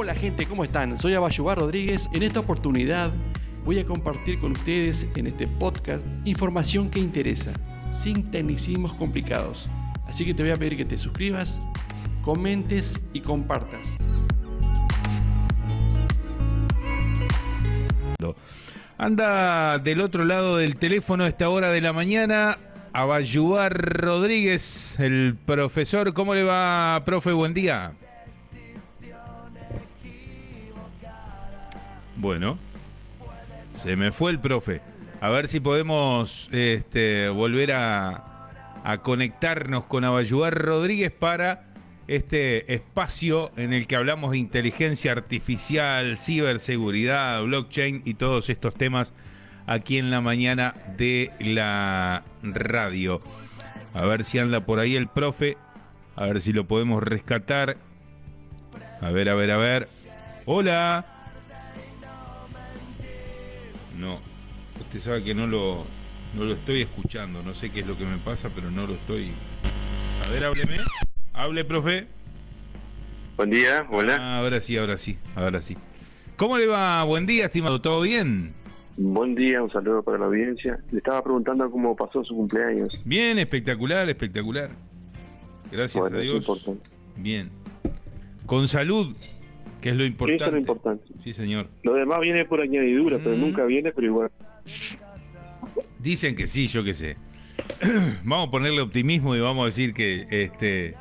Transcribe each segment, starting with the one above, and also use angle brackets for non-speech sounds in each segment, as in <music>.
Hola gente, ¿cómo están? Soy Abayubar Rodríguez. En esta oportunidad voy a compartir con ustedes en este podcast información que interesa, sin tecnicismos complicados. Así que te voy a pedir que te suscribas, comentes y compartas. Anda del otro lado del teléfono a esta hora de la mañana Abayubar Rodríguez, el profesor. ¿Cómo le va, profe? Buen día. Bueno, se me fue el profe. A ver si podemos este, volver a, conectarnos con Abayubar Rodríguez para este espacio en el que hablamos de inteligencia artificial, ciberseguridad, blockchain y todos estos temas aquí en la mañana de la radio. A ver si anda por ahí el profe, a ver si lo podemos rescatar. A ver, a ver, a ver. Hola. No, usted sabe que no lo, no lo estoy escuchando, no sé qué es lo que me pasa, pero no lo estoy... A ver, hábleme. Hable, profe. Buen día, hola. Ah, ahora sí, ahora sí, ahora sí. ¿Cómo le va? Buen día, estimado. ¿Todo bien? Buen día, un saludo para la audiencia. Le estaba preguntando cómo pasó su cumpleaños. Bien, espectacular, espectacular. Gracias Bueno, a Dios. Bien. Con salud, que es lo importante. Eso es lo importante. Sí, señor. Lo demás viene por añadidura, pero Mm. nunca viene, pero igual. Dicen que sí, yo qué sé. <clears throat> vamos a ponerle optimismo y vamos a decir que este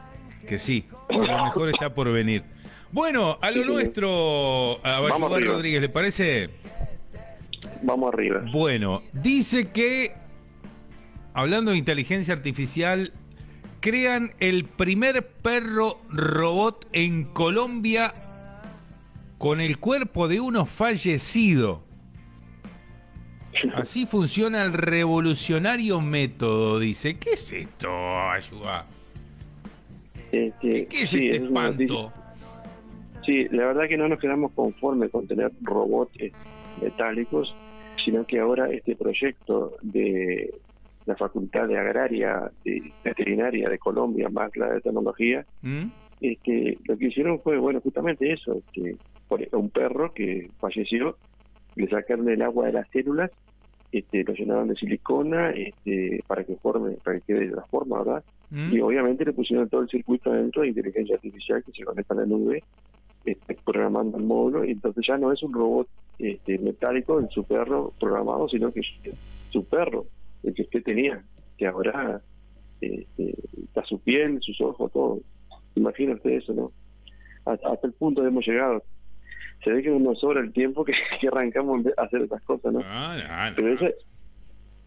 que sí, que lo mejor está por venir. Bueno, a lo Sí. nuestro, a arriba. Rodríguez, ¿le parece? Vamos arriba. Bueno, dice que, hablando de inteligencia artificial, crean el primer perro robot en Colombia con el cuerpo de uno fallecido. <laughs> Así funciona el revolucionario método, dice. ¿Qué es esto, Ayuda? Este, ¿Qué es sí, este es espanto? Sí, la verdad que no nos quedamos conformes con tener robots eh, metálicos, sino que ahora este proyecto de la Facultad de Agraria y Veterinaria de Colombia, más la de tecnología, ¿Mm? este, lo que hicieron fue, bueno, justamente eso, que por un perro que falleció, le sacaron el agua de las células, este, lo llenaron de silicona este, para que forme, para que quede de la forma, ¿verdad? ¿Mm? Y obviamente le pusieron todo el circuito dentro de inteligencia artificial que se conecta a la nube, este, programando el módulo, y entonces ya no es un robot este, metálico en su perro programado, sino que su perro, el que usted tenía, que ahora este, está su piel, sus ojos, todo. Imagina usted eso, ¿no? Hasta, hasta el punto hemos llegado. Se ve que no nos sobra el tiempo que, <laughs> que arrancamos a hacer estas cosas, ¿no? Ah, no. Pero, ese,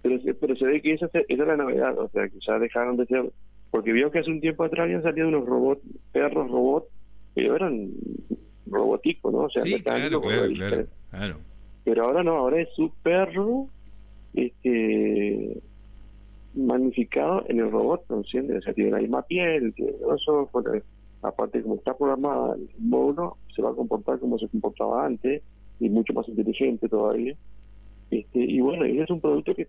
pero, se- pero se ve que esa, esa es la novedad, o sea, que ya dejaron de ser. Porque vio que hace un tiempo atrás habían salido unos robots, perros robot, pero eran roboticos, ¿no? O sea, Sí, claro, claro, claro. Pero ahora no, ahora es su perro este magnificado en el robot, ¿no entiendes? O sea, tiene la misma piel, tiene los ojos, aparte como está programada el módulo, se va a comportar como se comportaba antes y mucho más inteligente todavía. Este, y bueno, y es un producto que,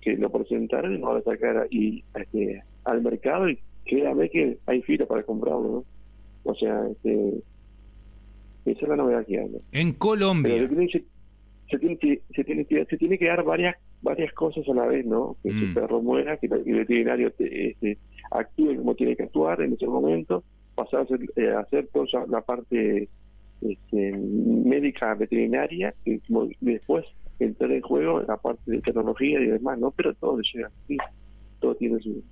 que lo presentaron y lo van a sacar y, este, al mercado y créame que hay fila para comprarlo, ¿no? O sea, este, esa es la novedad que hay. ¿no? En Colombia. se, se tiene que se tiene que se tiene que dar varias varias cosas a la vez, ¿no? Que Mm. el perro muera, que el veterinario te- este, actúe como tiene que actuar en ese momento, pasar a hacer, eh, a hacer toda la parte este, médica veterinaria y después entrar en juego la parte de tecnología y demás, ¿no? Pero todo llega así, todo tiene su...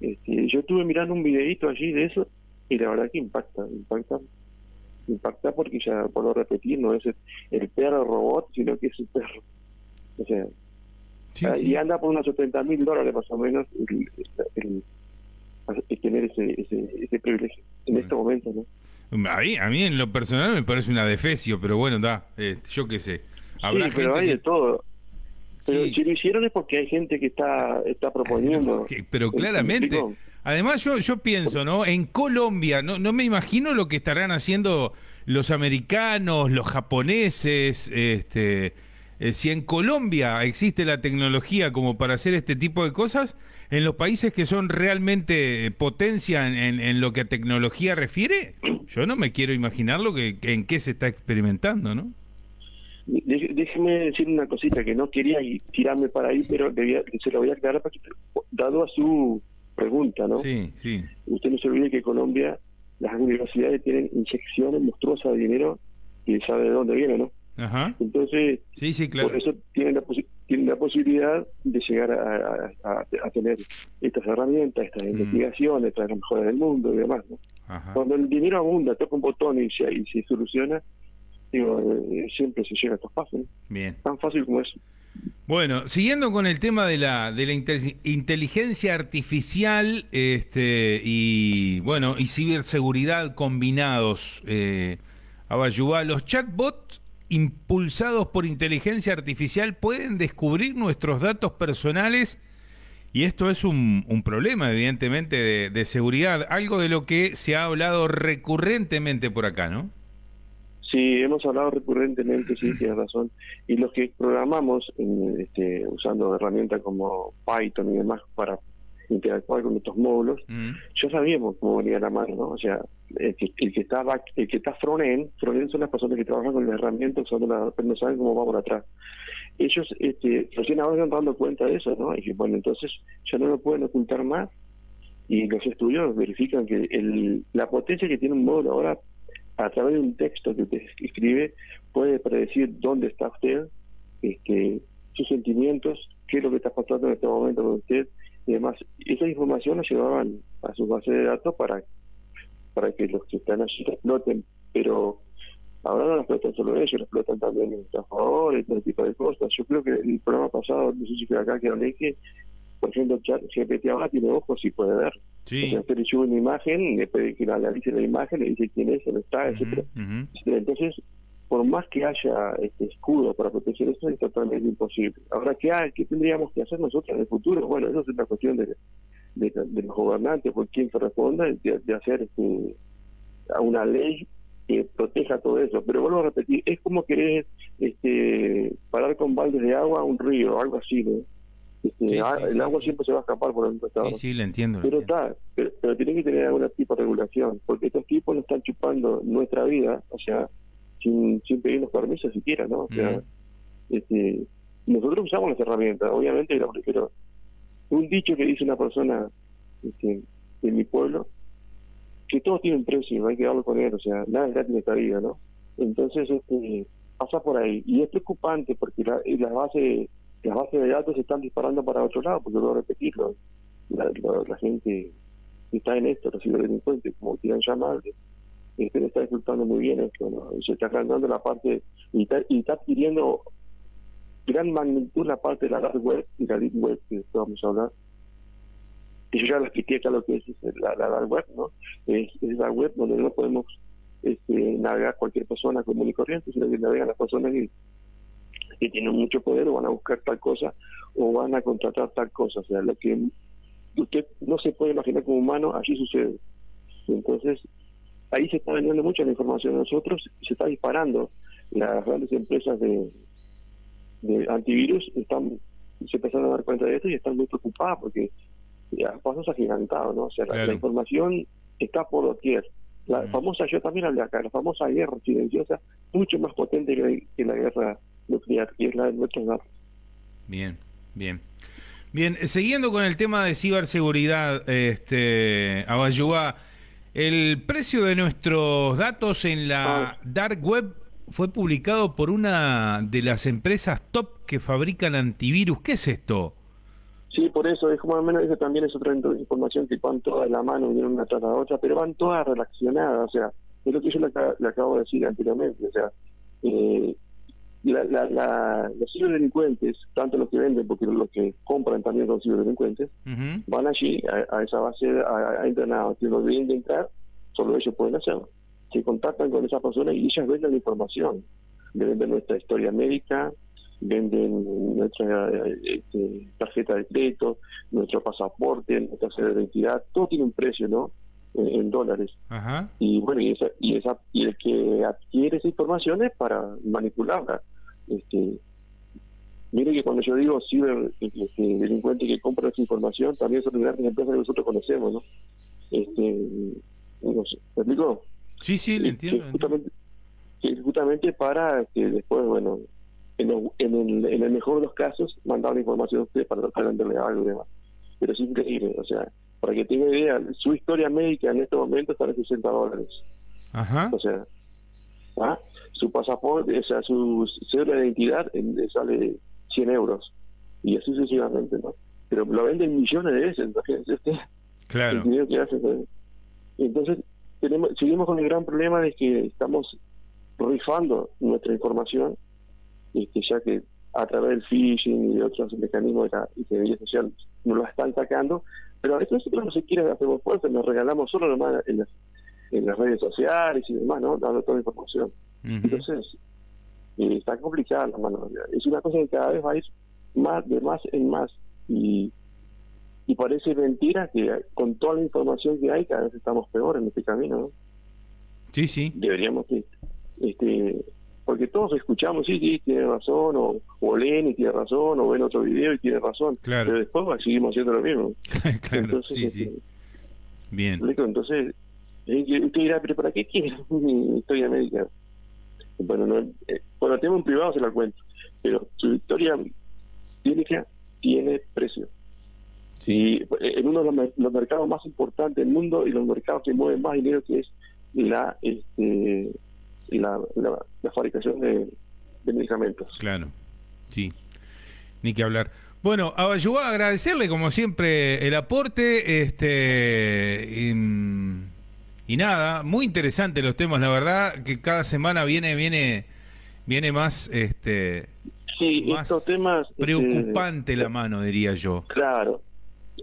Este, yo estuve mirando un videito allí de eso y la verdad que impacta, impacta impacta porque ya por lo repetir no es el, el perro robot sino que es un perro o sea Sí, sí. y anda por unos 70 mil dólares más o menos el tener ese, ese, ese privilegio en Bueno. este momento ¿no? A mí, a mí en lo personal me parece una defecio, pero bueno, da, eh, yo qué sé. Habrá sí pero gente hay que- de todo pero Sí. si lo hicieron es porque hay gente que está está proponiendo pero ¿Me claramente. Además, yo, yo pienso, ¿no? En Colombia, no, no me imagino lo que estarán haciendo los americanos, los japoneses, este. eh, si en Colombia existe la tecnología como para hacer este tipo de cosas, en los países que son realmente potencia en, en- en lo que a tecnología refiere, yo no me quiero imaginar lo que en qué se está experimentando, ¿no? déjeme decir una cosita que no quería tirarme para ahí, pero se lo voy a aclarar dado a su pregunta, ¿no? Sí, sí. Usted no se olvide que Colombia, las universidades tienen inyecciones monstruosas de dinero y sabe de dónde viene, ¿no? Ajá. Entonces, sí, sí, claro. por eso tienen la, tienen la posibilidad de llegar a, tener estas herramientas, estas mm. investigaciones, estas las mejores del mundo y demás, ¿no? Cuando el dinero abunda, toca un botón y se, y se soluciona, digo, eh, siempre se llega a estos pasos. Bien. Tan fácil como eso. Bueno, siguiendo con el tema de la, de la inteligencia artificial este, y bueno y ciberseguridad combinados, eh, Abayuba, los chatbots impulsados por inteligencia artificial pueden descubrir nuestros datos personales y esto es un, problema, evidentemente, de, de seguridad, algo de lo que se ha hablado recurrentemente por acá, ¿no? Sí, hemos hablado recurrentemente, sí, tienes razón. Y los que programamos este, usando herramientas como Python y demás para interactuar con estos módulos, mm. ya sabíamos cómo venía la mano, ¿no? O sea, el que, el que está el que está front-end, front-end son las personas que trabajan con las herramientas usando la, pero no saben cómo va por atrás. Ellos este, recién ahora están dando cuenta de eso, ¿no? Y bueno, entonces ya no lo pueden ocultar más y los estudios verifican que el, la potencia que tiene un módulo ahora a través de un texto que usted escribe, puede predecir dónde está usted, este, sus sentimientos, qué es lo que está pasando en este momento con usted y demás. Esa información la llevaban a su base de datos para, para que los que están allí exploten, pero ahora no lo explotan solo ellos, lo explotan también los trabajadores, todo tipo de cosas. Yo creo que el programa pasado, no sé si fue acá que hablé, que por ejemplo, GPT ahora tiene ojos y puede ver. Sí. usted le sube una imagen, le puede que analice la imagen, le dice quién es, dónde está, etcétera. Entonces, por más que haya este escudo para proteger eso, es totalmente imposible. Ahora, ¿qué, hay, ¿qué tendríamos que hacer nosotros en el futuro? Bueno, eso es una cuestión de, de, los gobernantes, por quien se responda, de, hacer este, una ley que proteja todo eso. Pero vuelvo a repetir, es como querer este, parar con baldes de agua a un río, algo así, ¿no? Este, ah, el agua siempre se va a escapar por el costado. Sí, sí, lo entiendo. Pero está, pero, tiene que tener algún tipo de regulación, porque estos tipos nos están chupando nuestra vida, o sea, sin, sin pedirnos permiso siquiera, ¿no? O sea, este, nosotros usamos las herramientas, obviamente, pero un dicho que dice una persona este, de mi pueblo, que todo tiene un precio, hay que darlo con él, o sea, nada es gratis en esta vida, ¿no? Entonces, este, pasa por ahí. Y es preocupante porque la, la base las bases de datos se están disparando para otro lado, porque voy a repetirlo, la, gente que está en esto, los ciberdelincuentes, como quieran llamar, este, le está disfrutando muy bien esto, ¿no? se está agrandando la parte, y está, y está adquiriendo gran magnitud la parte de la dark web y la deep web, que vamos a hablar. Y yo ya lo expliqué acá lo que es la, la dark web, ¿no? Es, la web donde no podemos este, navegar cualquier persona común y corriente, sino que navegan las personas que que tienen mucho poder o van a buscar tal cosa o van a contratar tal cosa. O sea, lo que usted no se puede imaginar como humano, allí sucede. Entonces, ahí se está vendiendo mucha la información de nosotros se está disparando. Las grandes empresas de, de antivirus están se empezaron a dar cuenta de esto y están muy preocupadas porque ya pasos agigantados, ¿no? O sea, la, información está por doquier. La famosa, yo también hablé acá, la famosa guerra silenciosa, mucho más potente que la guerra nuclear y es la de nuestros datos. Bien, bien. Bien, eh, siguiendo con el tema de ciberseguridad, este, el precio de nuestros datos en la ah. dark web fue publicado por una de las empresas top que fabrican antivirus. ¿Qué es esto? Sí, por eso, es como al menos eso también es otra información que van todas de la mano, vienen una tras la otra, pero van todas relacionadas, o sea, es lo que yo le, acabo de decir anteriormente, o sea, eh, la, la, los ciberdelincuentes, tanto los que venden, porque los que compran también son ciberdelincuentes, van allí a, esa base a, a entrenar, que no deben de entrar, solo ellos pueden hacerlo. Se contactan con esas personas y ellas venden la información. Venden nuestra historia médica, venden nuestra este, tarjeta de crédito, nuestro pasaporte, nuestra sede de identidad, todo tiene un precio, ¿no? En, dólares. Y bueno, y, esa, y, esa, y el que adquiere esa información es para manipularla. Este, mire que cuando yo digo ciber este, delincuente que compra esa información, también son grandes empresas que nosotros conocemos, ¿no? Este, no sé, ¿me explico? Sí, sí, le entiendo. justamente, que justamente para que después, bueno, en el, en, el, en el mejor de los casos, mandar la información a usted para tratar de venderle algo y demás. Pero es increíble, o sea, para que tenga idea, su historia médica en este momento está en 60 dólares. Ajá. O sea, ¿ah? su pasaporte, o sea, su cédula de identidad en- sale 100 euros. Y así sucesivamente, ¿no? Pero lo venden millones de veces, imagínense usted Claro. Entonces, tenemos, seguimos con el gran problema de que estamos rifando nuestra información, este, ya que a través del phishing y de otros mecanismos de ingeniería social nos la están sacando, pero a veces nosotros no se quiere hacemos fuerza, nos regalamos solo nomás en las, en las redes sociales y demás, ¿no? Dando toda la información. Entonces, eh, está complicada la mano. Es una cosa que cada vez va a ir más de más en más. Y, y parece mentira que con toda la información que hay, cada vez estamos peor en este camino. ¿no? Sí, sí. Deberíamos que, este, porque todos escuchamos, sí, sí, tiene razón, o, o leen y tiene razón, o ven otro video y tiene razón. Claro. Pero después seguimos haciendo lo mismo. <laughs> claro, Entonces, sí, este, sí. Bien. Explico, Entonces, eh, usted dirá, pero ¿para qué quiere <laughs> mi historia médica? Bueno, no, eh, bueno, tengo un privado, se la cuento, pero su historia clínica tiene precio. Y eh, en uno de los, los mercados más importantes del mundo y los mercados que mueven más dinero, que es la este, la, la, la fabricación de, de medicamentos. Claro. Sí. Ni que hablar. Bueno, a agradecerle como siempre el aporte, este y, y nada, muy interesante los temas, la verdad que cada semana viene viene viene más este Sí, más estos temas... este, preocupante la mano, diría yo. Claro.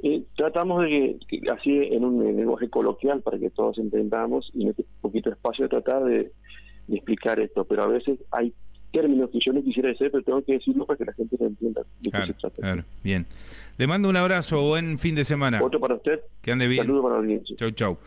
Eh, tratamos de que, que así en un lenguaje coloquial para que todos entendamos y en este poquito espacio tratar de, de explicar esto, pero a veces hay términos que yo no quisiera decir, pero tengo que decirlo para que la gente lo entienda de qué se trata. claro. Bien. Le mando un abrazo, buen fin de semana. Otro para usted, Que ande bien. saludo para la audiencia. Chau, chau.